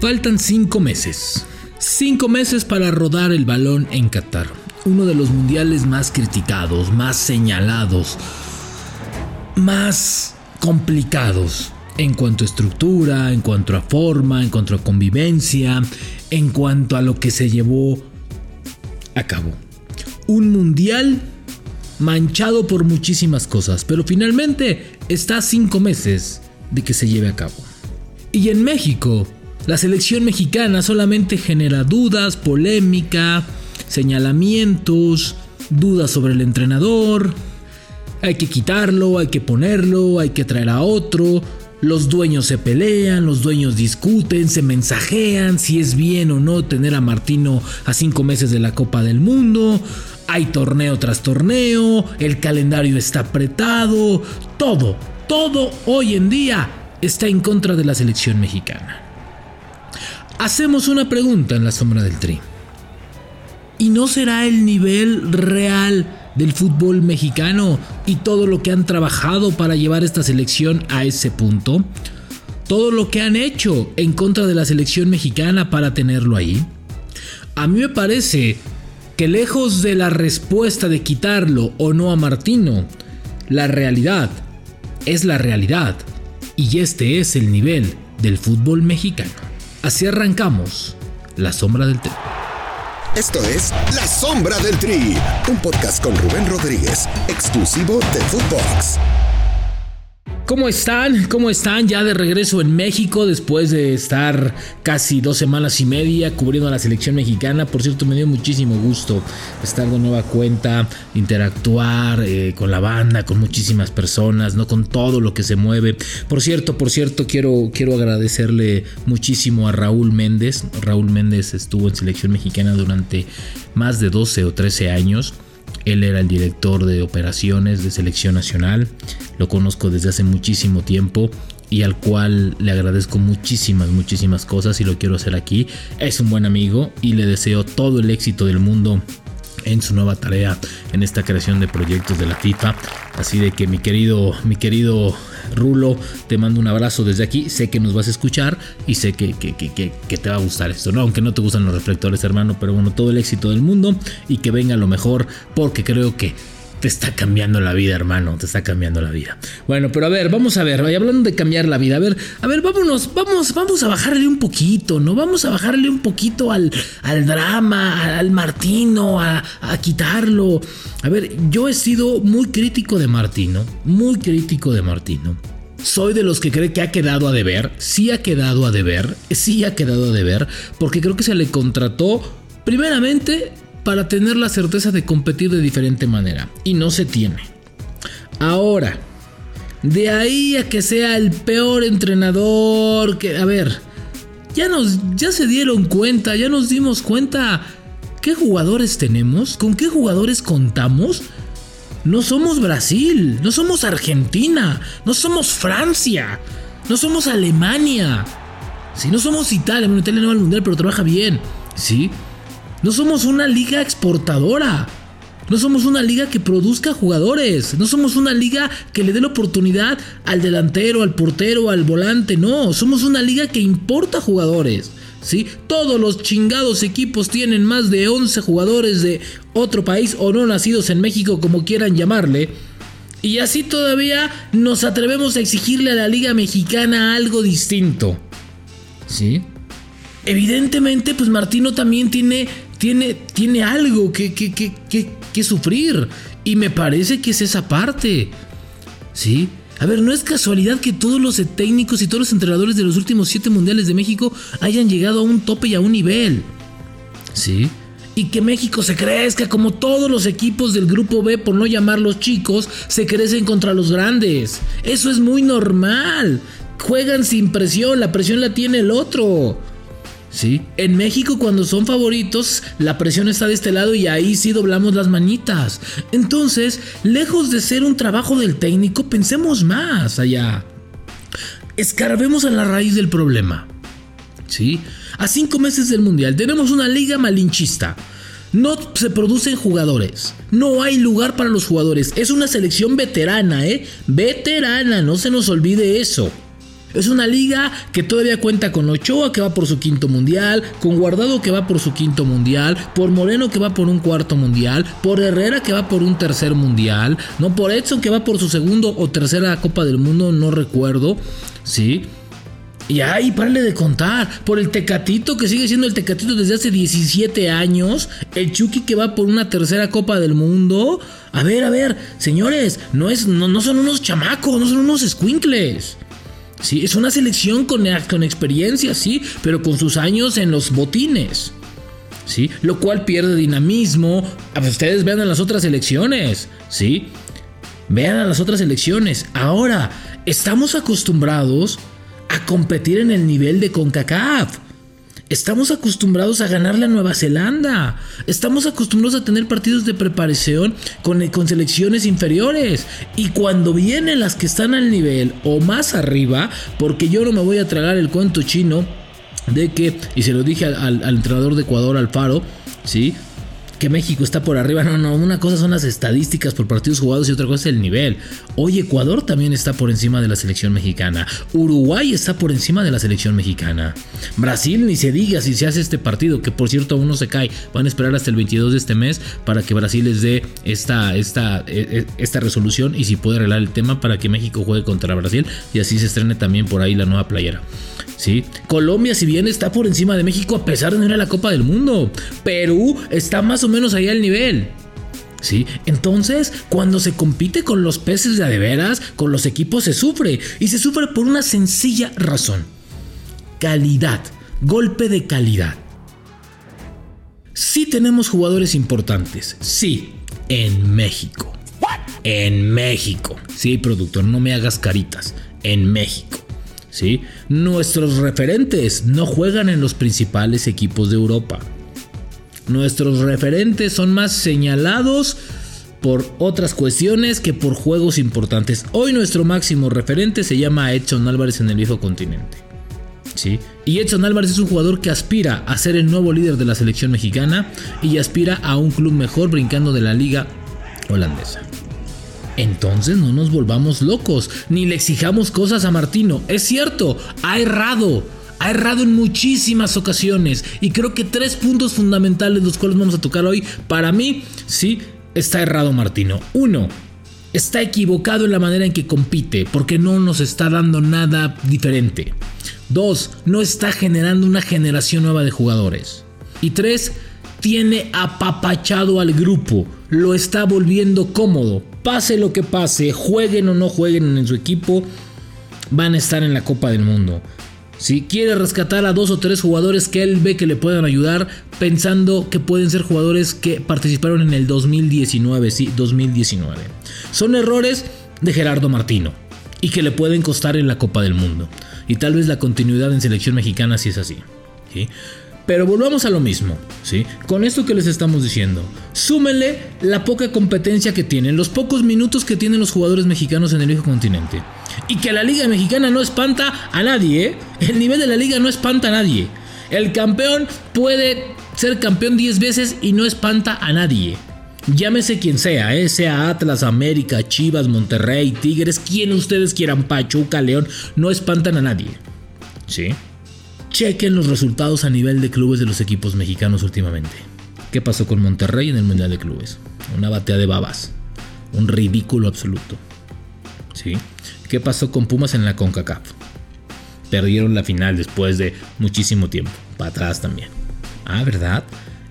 Faltan cinco meses. Cinco meses para rodar el balón en Qatar. Uno de los mundiales más criticados, más señalados, más complicados en cuanto a estructura, en cuanto a forma, en cuanto a convivencia, en cuanto a lo que se llevó a cabo. Un mundial manchado por muchísimas cosas, pero finalmente está a cinco meses de que se lleve a cabo. Y en México, la selección mexicana solamente genera dudas, polémica, señalamientos, dudas sobre el entrenador. Hay que quitarlo, hay que ponerlo, hay que traer a otro. Los dueños se pelean, los dueños discuten, se mensajean si es bien o no tener a Martino a cinco meses de la Copa del Mundo. Hay torneo tras torneo, el calendario está apretado, todo, todo hoy en día está en contra de la selección mexicana. Hacemos una pregunta en la sombra del tri. ¿Y no será el nivel real del fútbol mexicano y todo lo que han trabajado para llevar esta selección a ese punto? Todo lo que han hecho en contra de la selección mexicana para tenerlo ahí. A mí me parece que lejos de la respuesta de quitarlo o no a Martino, la realidad es la realidad y este es el nivel del fútbol mexicano. Así arrancamos La Sombra del Tri. Esto es La Sombra del Tri, un podcast con Rubén Rodríguez, exclusivo de Footbox. ¿Cómo están? ¿Cómo están? Ya de regreso en México después de estar casi dos semanas y media cubriendo a la selección mexicana. Por cierto, me dio muchísimo gusto estar de nueva cuenta, interactuar eh, con la banda, con muchísimas personas, no con todo lo que se mueve. Por cierto, por cierto, quiero, quiero agradecerle muchísimo a Raúl Méndez. Raúl Méndez estuvo en selección mexicana durante más de 12 o 13 años. Él era el director de operaciones de selección nacional. Lo conozco desde hace muchísimo tiempo y al cual le agradezco muchísimas, muchísimas cosas y lo quiero hacer aquí. Es un buen amigo y le deseo todo el éxito del mundo en su nueva tarea en esta creación de proyectos de la FIFA. Así de que mi querido, mi querido Rulo, te mando un abrazo desde aquí. Sé que nos vas a escuchar y sé que, que, que, te va a gustar esto, ¿no? Aunque no te gustan los reflectores, hermano, pero bueno, todo el éxito del mundo y que venga lo mejor, porque creo que te está cambiando la vida, hermano, te está cambiando la vida. Bueno, pero a ver, vamos a ver, hablando de cambiar la vida, a ver, a ver, vámonos, vamos, vamos a bajarle un poquito, ¿no? Vamos a bajarle un poquito al, al drama, al Martino, a, a quitarlo. A ver, yo he sido muy crítico de Martino, muy crítico de Martino. Soy de los que cree que ha quedado a deber, sí ha quedado a deber, sí ha quedado a deber, porque creo que se le contrató primeramente para tener la certeza de competir de diferente manera. Y no se tiene. Ahora, de ahí a que sea el peor entrenador que... A ver, ya, nos, ya se dieron cuenta, ya nos dimos cuenta qué jugadores tenemos, con qué jugadores contamos. No somos Brasil, no somos Argentina, no somos Francia, no somos Alemania. Si no somos Italia, bueno, Italia no va al mundial, pero trabaja bien. ¿Sí? No somos una liga exportadora. No somos una liga que produzca jugadores. No somos una liga que le dé la oportunidad al delantero, al portero, al volante. No, somos una liga que importa jugadores. ¿sí? Todos los chingados equipos tienen más de 11 jugadores de otro país o no nacidos en México, como quieran llamarle. Y así todavía nos atrevemos a exigirle a la liga mexicana algo distinto. ¿Sí? Evidentemente, pues Martino también tiene tiene, tiene algo que, que, que, que, sufrir. Y me parece que es esa parte. ¿Sí? A ver, no es casualidad que todos los técnicos y todos los entrenadores de los últimos siete mundiales de México hayan llegado a un tope y a un nivel. ¿Sí? Y que México se crezca como todos los equipos del grupo B, por no llamarlos chicos, se crecen contra los grandes. Eso es muy normal. Juegan sin presión, la presión la tiene el otro. En México cuando son favoritos, la presión está de este lado y ahí sí doblamos las manitas. Entonces, lejos de ser un trabajo del técnico, pensemos más allá. Escarbemos a la raíz del problema. ¿Sí? A cinco meses del Mundial tenemos una liga malinchista. No se producen jugadores. No hay lugar para los jugadores. Es una selección veterana, ¿eh? Veterana, no se nos olvide eso. Es una liga que todavía cuenta con Ochoa que va por su quinto mundial, con Guardado que va por su quinto mundial, por Moreno que va por un cuarto mundial, por Herrera que va por un tercer mundial, no por Edson que va por su segundo o tercera Copa del Mundo, no recuerdo, ¿sí? Y ahí, párale de contar. Por el Tecatito, que sigue siendo el Tecatito desde hace 17 años. El Chucky que va por una tercera Copa del Mundo. A ver, a ver, señores, no, es, no, no son unos chamacos, no son unos squinkles. Sí, es una selección con, con experiencia, sí, pero con sus años en los botines. ¿Sí? Lo cual pierde dinamismo. Ustedes vean a las otras elecciones, ¿sí? Vean a las otras elecciones. Ahora, estamos acostumbrados a competir en el nivel de CONCACAF. Estamos acostumbrados a ganar la Nueva Zelanda. Estamos acostumbrados a tener partidos de preparación con, con, selecciones inferiores. Y cuando vienen las que están al nivel o más arriba, porque yo no me voy a tragar el cuento chino de que, y se lo dije al entrenador de Ecuador, Alfaro, ¿sí? Que México está por arriba. No, no, una cosa son las estadísticas por partidos jugados y otra cosa es el nivel. Hoy Ecuador también está por encima de la selección mexicana. Uruguay está por encima de la selección mexicana. Brasil ni se diga si se hace este partido, que por cierto aún no se cae. Van a esperar hasta el 22 de este mes para que Brasil les dé esta, esta, e, e, esta resolución y si puede arreglar el tema para que México juegue contra Brasil y así se estrene también por ahí la nueva playera. ¿Sí? Colombia, si bien está por encima de México a pesar de no ir a la Copa del Mundo. Perú está más o menos ahí al nivel. ¿Sí? Entonces, cuando se compite con los peces de adeveras, con los equipos se sufre. Y se sufre por una sencilla razón. Calidad. Golpe de calidad. Sí tenemos jugadores importantes. Sí. En México. En México. Sí, productor, no me hagas caritas. En México. ¿Sí? Nuestros referentes no juegan en los principales equipos de Europa. Nuestros referentes son más señalados por otras cuestiones que por juegos importantes. Hoy nuestro máximo referente se llama Edson Álvarez en el viejo continente. ¿Sí? Y Edson Álvarez es un jugador que aspira a ser el nuevo líder de la selección mexicana y aspira a un club mejor brincando de la liga holandesa. Entonces no nos volvamos locos, ni le exijamos cosas a Martino. Es cierto, ha errado. Ha errado en muchísimas ocasiones. Y creo que tres puntos fundamentales, los cuales vamos a tocar hoy, para mí, sí, está errado Martino. Uno, está equivocado en la manera en que compite, porque no nos está dando nada diferente. Dos, no está generando una generación nueva de jugadores. Y tres, tiene apapachado al grupo, lo está volviendo cómodo. Pase lo que pase, jueguen o no jueguen en su equipo, van a estar en la Copa del Mundo. Si quiere rescatar a dos o tres jugadores que él ve que le puedan ayudar, pensando que pueden ser jugadores que participaron en el 2019, sí, 2019. Son errores de Gerardo Martino y que le pueden costar en la Copa del Mundo. Y tal vez la continuidad en selección mexicana si es así. ¿sí? Pero volvamos a lo mismo, ¿sí? Con esto que les estamos diciendo, súmenle la poca competencia que tienen, los pocos minutos que tienen los jugadores mexicanos en el viejo continente. Y que la liga mexicana no espanta a nadie, ¿eh? El nivel de la liga no espanta a nadie. El campeón puede ser campeón 10 veces y no espanta a nadie. Llámese quien sea, ¿eh? sea Atlas, América, Chivas, Monterrey, Tigres, quien ustedes quieran, Pachuca, León, no espantan a nadie. ¿Sí? Chequen los resultados a nivel de clubes de los equipos mexicanos últimamente. ¿Qué pasó con Monterrey en el Mundial de Clubes? Una batea de babas. Un ridículo absoluto. ¿Sí? ¿Qué pasó con Pumas en la CONCACAF? Perdieron la final después de muchísimo tiempo. Para atrás también. Ah, ¿verdad?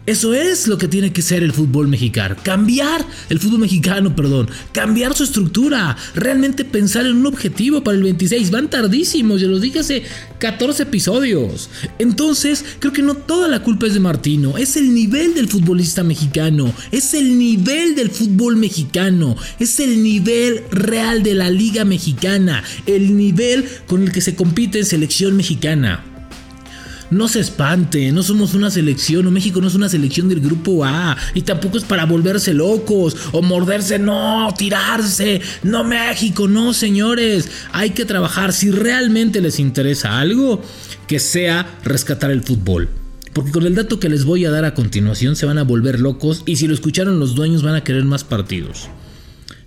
Eso es lo que tiene que ser el fútbol mexicano. Cambiar el fútbol mexicano, perdón. Cambiar su estructura. Realmente pensar en un objetivo para el 26. Van tardísimos, ya los dije hace 14 episodios. Entonces, creo que no toda la culpa es de Martino. Es el nivel del futbolista mexicano. Es el nivel del fútbol mexicano. Es el nivel real de la liga mexicana. El nivel con el que se compite en selección mexicana no se espante, no somos una selección, o México no es una selección del grupo A, y tampoco es para volverse locos, o morderse, no, tirarse, no México, no señores, hay que trabajar, si realmente les interesa algo, que sea rescatar el fútbol. Porque con el dato que les voy a dar a continuación se van a volver locos y si lo escucharon los dueños van a querer más partidos.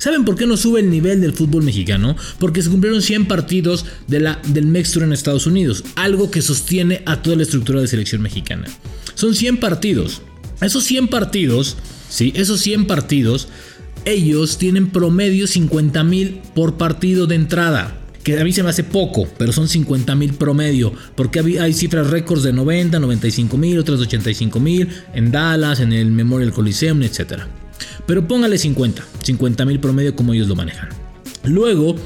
¿Saben por qué no sube el nivel del fútbol mexicano? Porque se cumplieron 100 partidos de la, del Mextur en Estados Unidos, algo que sostiene a toda la estructura de selección mexicana. Son 100 partidos. Esos 100 partidos, sí, esos 100 partidos, ellos tienen promedio 50 mil por partido de entrada que a mí se me hace poco, pero son 50 mil promedio, porque hay cifras récords de 90, 95 mil, otras de 85 mil, en Dallas, en el Memorial Coliseum, etc. Pero póngale 50, 50 mil promedio como ellos lo manejan. Luego,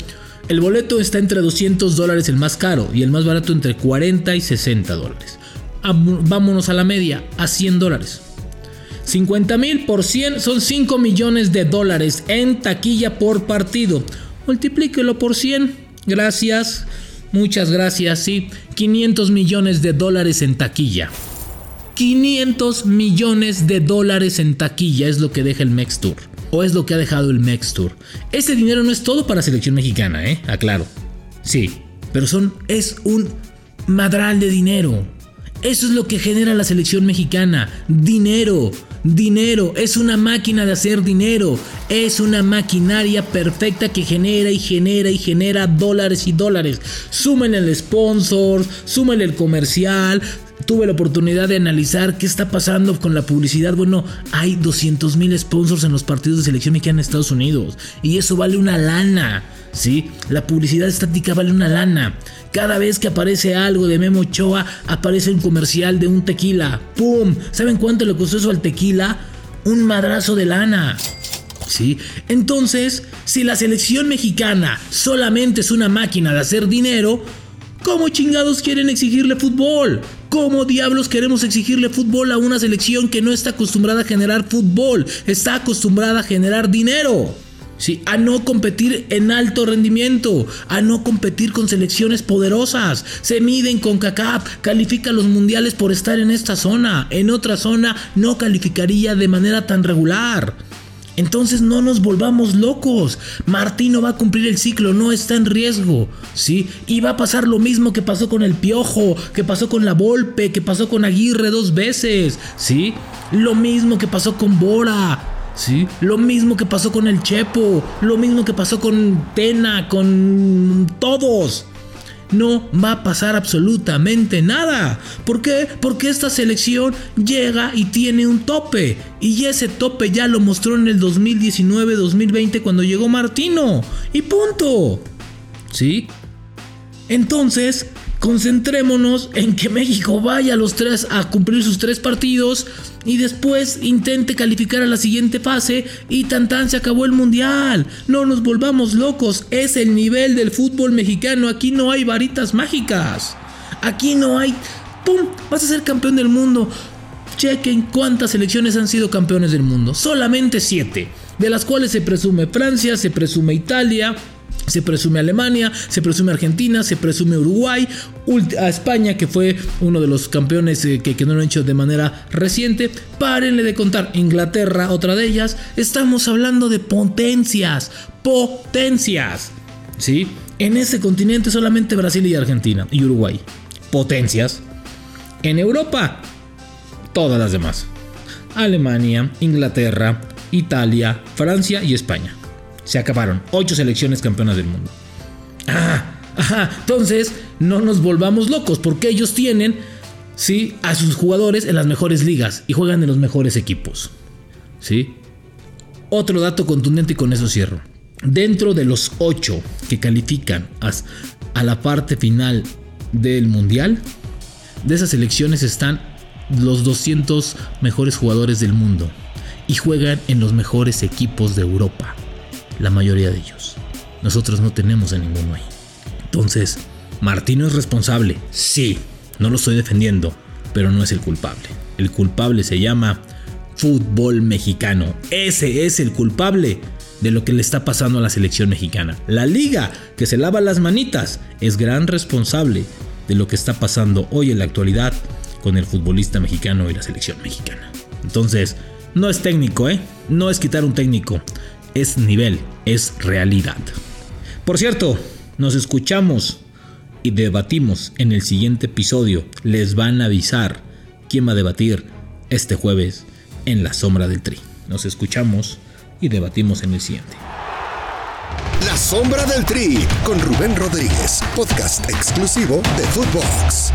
el boleto está entre 200 dólares el más caro y el más barato entre 40 y 60 dólares. Vámonos a la media, a 100 dólares. 50 mil por 100 son 5 millones de dólares en taquilla por partido. Multiplíquelo por 100 Gracias, muchas gracias, sí. 500 millones de dólares en taquilla. 500 millones de dólares en taquilla es lo que deja el Mex Tour. O es lo que ha dejado el Mex Tour. Ese dinero no es todo para selección mexicana, ¿eh? Aclaro. Sí, pero son, es un madral de dinero. Eso es lo que genera la selección mexicana. Dinero. Dinero, es una máquina de hacer dinero, es una maquinaria perfecta que genera y genera y genera dólares y dólares. Súmenle el sponsor, súmenle el comercial. Tuve la oportunidad de analizar qué está pasando con la publicidad. Bueno, hay 200 mil sponsors en los partidos de selección mexicana en Estados Unidos y eso vale una lana. ¿sí? La publicidad estática vale una lana. Cada vez que aparece algo de Memo Ochoa, aparece un comercial de un tequila. ¡Pum! ¿Saben cuánto le costó eso al tequila? Un madrazo de lana. ¿Sí? Entonces, si la selección mexicana solamente es una máquina de hacer dinero, ¿cómo chingados quieren exigirle fútbol? ¿Cómo diablos queremos exigirle fútbol a una selección que no está acostumbrada a generar fútbol? Está acostumbrada a generar dinero. ¿sí? a no competir en alto rendimiento, a no competir con selecciones poderosas. Se miden con CACAP, califica los mundiales por estar en esta zona, en otra zona no calificaría de manera tan regular. Entonces no nos volvamos locos. Martino va a cumplir el ciclo, no está en riesgo, ¿sí? Y va a pasar lo mismo que pasó con el Piojo, que pasó con la Volpe, que pasó con Aguirre dos veces, ¿sí? Lo mismo que pasó con Bora, ¿sí? Lo mismo que pasó con el Chepo, lo mismo que pasó con Tena, con todos. No va a pasar absolutamente nada. ¿Por qué? Porque esta selección llega y tiene un tope. Y ese tope ya lo mostró en el 2019-2020 cuando llegó Martino. Y punto. ¿Sí? Entonces, concentrémonos en que México vaya a los tres a cumplir sus tres partidos y después intente calificar a la siguiente fase y tan tan se acabó el mundial. No nos volvamos locos, es el nivel del fútbol mexicano, aquí no hay varitas mágicas. Aquí no hay ¡pum! Vas a ser campeón del mundo. Chequen cuántas selecciones han sido campeones del mundo. Solamente siete. De las cuales se presume Francia, se presume Italia, se presume Alemania, se presume Argentina, se presume Uruguay, a España que fue uno de los campeones eh, que, no lo han hecho de manera reciente. Párenle de contar, Inglaterra, otra de ellas. Estamos hablando de potencias, potencias. ¿Sí? En ese continente solamente Brasil y Argentina y Uruguay. Potencias. En Europa, todas las demás. Alemania, Inglaterra, Italia, Francia y España. Se acabaron. Ocho selecciones campeonas del mundo. Ah, ajá. Entonces, no nos volvamos locos porque ellos tienen, sí, a sus jugadores en las mejores ligas y juegan en los mejores equipos. ¿Sí? Otro dato contundente y con eso cierro. Dentro de los ocho que califican a la parte final del mundial, de esas selecciones están los 200 mejores jugadores del mundo y juegan en los mejores equipos de Europa la mayoría de ellos. Nosotros no tenemos a ninguno ahí. Entonces, Martino es responsable, sí, no lo estoy defendiendo, pero no es el culpable. El culpable se llama fútbol mexicano. Ese es el culpable de lo que le está pasando a la selección mexicana. La liga, que se lava las manitas, es gran responsable de lo que está pasando hoy en la actualidad con el futbolista mexicano y la selección mexicana. Entonces, no es técnico, ¿eh? No es quitar un técnico es nivel, es realidad. Por cierto, nos escuchamos y debatimos en el siguiente episodio. Les van a avisar quién va a debatir este jueves en la sombra del tri. Nos escuchamos y debatimos en el siguiente. La Sombra del Tri con Rubén Rodríguez, podcast exclusivo de Footbox.